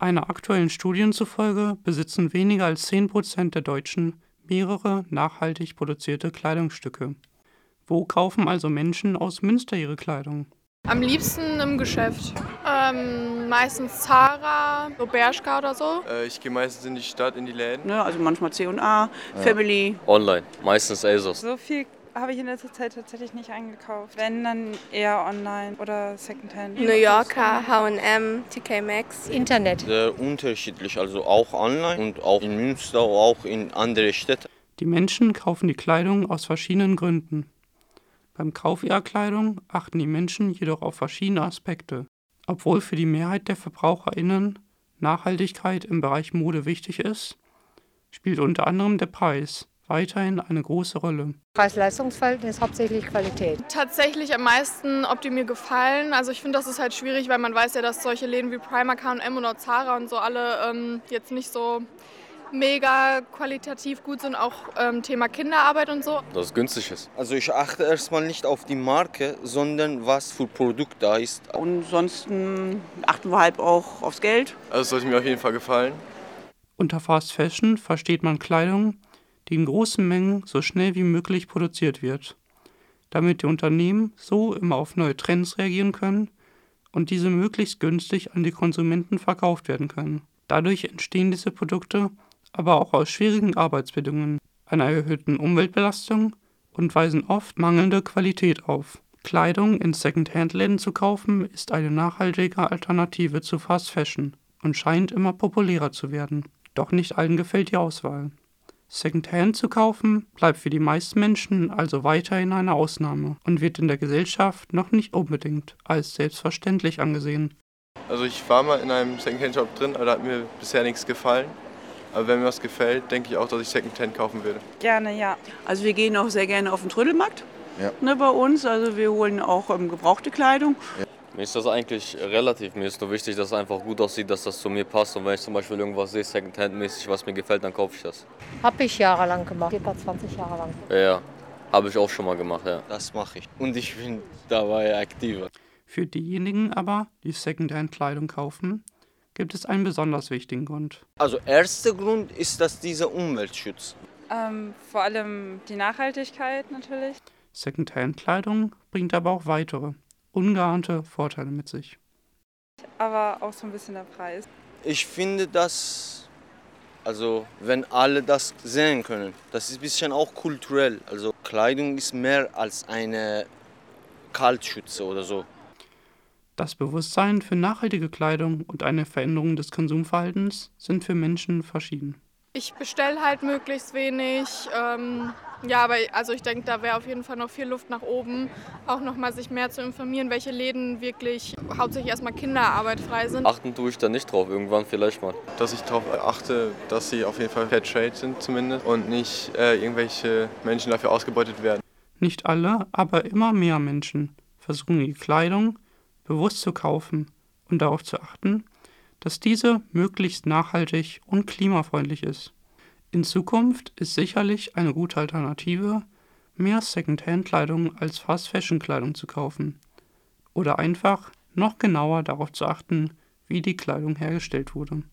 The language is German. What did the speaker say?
Einer aktuellen Studie zufolge besitzen weniger als 10 Prozent der Deutschen mehrere nachhaltig produzierte Kleidungsstücke. Wo kaufen also Menschen aus Münster ihre Kleidung? Am liebsten im Geschäft. Ähm, meistens Zara, so Bershka oder so. Äh, ich gehe meistens in die Stadt, in die Läden. Ne, also manchmal C&A, ja. Family. Online, meistens ASOS. So viel habe ich in letzter Zeit tatsächlich nicht eingekauft. Wenn, dann eher online oder Secondhand. New Yorker, H&M, TK Maxx. Internet. Sehr unterschiedlich, also auch online und auch in Münster, auch in andere Städte. Die Menschen kaufen die Kleidung aus verschiedenen Gründen. Beim Kauf ihrer Kleidung achten die Menschen jedoch auf verschiedene Aspekte. Obwohl für die Mehrheit der VerbraucherInnen Nachhaltigkeit im Bereich Mode wichtig ist, spielt unter anderem der Preis weiterhin eine große Rolle. Preis-Leistungs-Verhältnis hauptsächlich Qualität. Tatsächlich am meisten, ob die mir gefallen. Also ich finde, das ist halt schwierig, weil man weiß ja, dass solche Läden wie Primark, H&M oder Zara und so alle ähm, jetzt nicht so mega qualitativ gut sind, auch ähm, Thema Kinderarbeit und so. Dass es günstig ist. Also ich achte erstmal nicht auf die Marke, sondern was für Produkt da ist. Und ansonsten achten wir halt auch aufs Geld. Also es sollte mir auf jeden Fall gefallen. Unter Fast Fashion versteht man Kleidung, die in großen Mengen so schnell wie möglich produziert wird, damit die Unternehmen so immer auf neue Trends reagieren können und diese möglichst günstig an die Konsumenten verkauft werden können. Dadurch entstehen diese Produkte aber auch aus schwierigen Arbeitsbedingungen, einer erhöhten Umweltbelastung und weisen oft mangelnde Qualität auf. Kleidung in Second-Hand-Läden zu kaufen ist eine nachhaltige Alternative zu Fast Fashion und scheint immer populärer zu werden. Doch nicht allen gefällt die Auswahl. Secondhand zu kaufen bleibt für die meisten Menschen also weiterhin eine Ausnahme und wird in der Gesellschaft noch nicht unbedingt als selbstverständlich angesehen. Also ich war mal in einem Secondhand-Shop drin, aber da hat mir bisher nichts gefallen. Aber wenn mir was gefällt, denke ich auch, dass ich Secondhand kaufen würde. Gerne, ja. Also wir gehen auch sehr gerne auf den Trödelmarkt Ja. ne, bei uns. Also wir holen auch ähm, gebrauchte Kleidung. Mir ist das eigentlich relativ. Mir ist nur wichtig, dass es einfach gut aussieht, dass das zu mir passt. Und wenn ich zum Beispiel irgendwas sehe, Secondhand-mäßig, was mir gefällt, dann kaufe ich das. Habe ich jahrelang gemacht. Circa 20 Jahre lang. Ja, ja. Habe ich auch schon mal gemacht, ja. Das mache ich. Und ich bin dabei aktiver. Für diejenigen aber, die Secondhand-Kleidung kaufen, gibt es einen besonders wichtigen Grund. Also erster Grund ist, dass dieser Umweltschutz. Ähm, vor allem die Nachhaltigkeit natürlich. Secondhand-Kleidung bringt aber auch weitere, ungeahnte Vorteile mit sich. Aber auch so ein bisschen der Preis. Ich finde, dass, also wenn alle das sehen können, das ist ein bisschen auch kulturell. Also Kleidung ist mehr als eine Kaltschütze oder so. Das Bewusstsein für nachhaltige Kleidung und eine Veränderung des Konsumverhaltens sind für Menschen verschieden. Ich bestelle halt möglichst wenig. Ähm, ja, aber also ich denke, da wäre auf jeden Fall noch viel Luft nach oben. Auch nochmal sich mehr zu informieren, welche Läden wirklich hauptsächlich erstmal Kinderarbeit frei sind. Achten tue ich da nicht drauf, irgendwann vielleicht mal. Dass ich darauf achte, dass sie auf jeden Fall Fair Trade sind zumindest und nicht äh, irgendwelche Menschen dafür ausgebeutet werden. Nicht alle, aber immer mehr Menschen versuchen die Kleidung bewusst zu kaufen und darauf zu achten, dass diese möglichst nachhaltig und klimafreundlich ist. In Zukunft ist sicherlich eine gute Alternative, mehr Secondhand-Kleidung als Fast-Fashion-Kleidung zu kaufen. Oder einfach noch genauer darauf zu achten, wie die Kleidung hergestellt wurde.